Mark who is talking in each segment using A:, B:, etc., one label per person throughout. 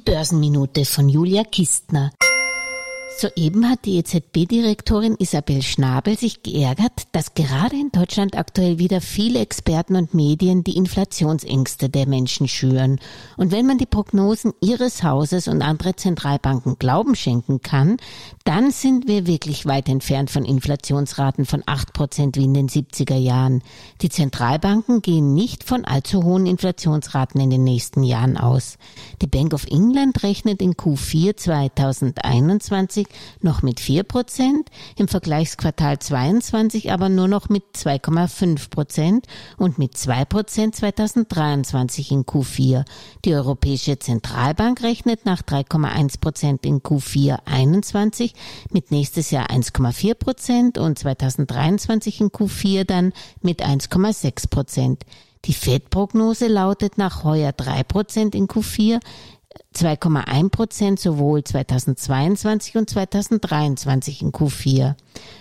A: Die Börsenminute von Julia Kistner. Soeben hat die EZB-Direktorin Isabel Schnabel sich geärgert, dass gerade in Deutschland aktuell wieder viele Experten und Medien die Inflationsängste der Menschen schüren. Und wenn man die Prognosen ihres Hauses und andere Zentralbanken Glauben schenken kann, dann sind wir wirklich weit entfernt von Inflationsraten von 8 Prozent wie in den 70er Jahren. Die Zentralbanken gehen nicht von allzu hohen Inflationsraten in den nächsten Jahren aus. Die Bank of England rechnet in Q4 2021 noch mit 4 Prozent, im Vergleichsquartal 22 aber nur noch mit 2,5 Prozent und mit 2 Prozent 2023 in Q4. Die Europäische Zentralbank rechnet nach 3,1 Prozent in Q4 21 mit nächstes Jahr 1,4 Prozent und 2023 in Q4 dann mit 1,6 Prozent. Die FED-Prognose lautet nach heuer 3 Prozent in Q4, 2,1 Prozent sowohl 2022 und 2023 in Q4.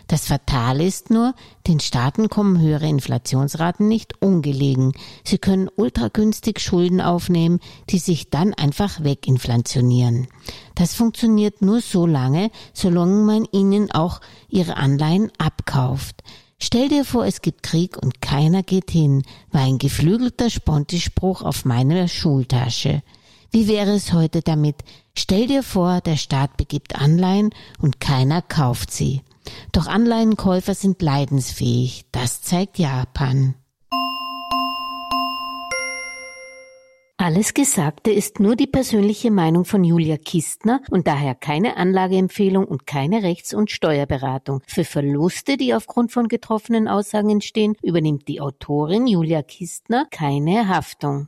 A: Das Fatale ist nur, den Staaten kommen höhere Inflationsraten nicht ungelegen. Sie können ultragünstig Schulden aufnehmen, die sich dann einfach weginflationieren. Das funktioniert nur so lange, solange man ihnen auch ihre Anleihen abkauft. Stell dir vor, es gibt Krieg und keiner geht hin, war ein geflügelter Spontispruch auf meiner Schultasche. Wie wäre es heute damit? Stell dir vor, der Staat begibt Anleihen und keiner kauft sie. Doch Anleihenkäufer sind leidensfähig. Das zeigt Japan. Alles Gesagte ist nur die persönliche Meinung von Julia Kistner und daher keine Anlageempfehlung und keine Rechts- und Steuerberatung. Für Verluste, die aufgrund von getroffenen Aussagen entstehen, übernimmt die Autorin Julia Kistner keine Haftung.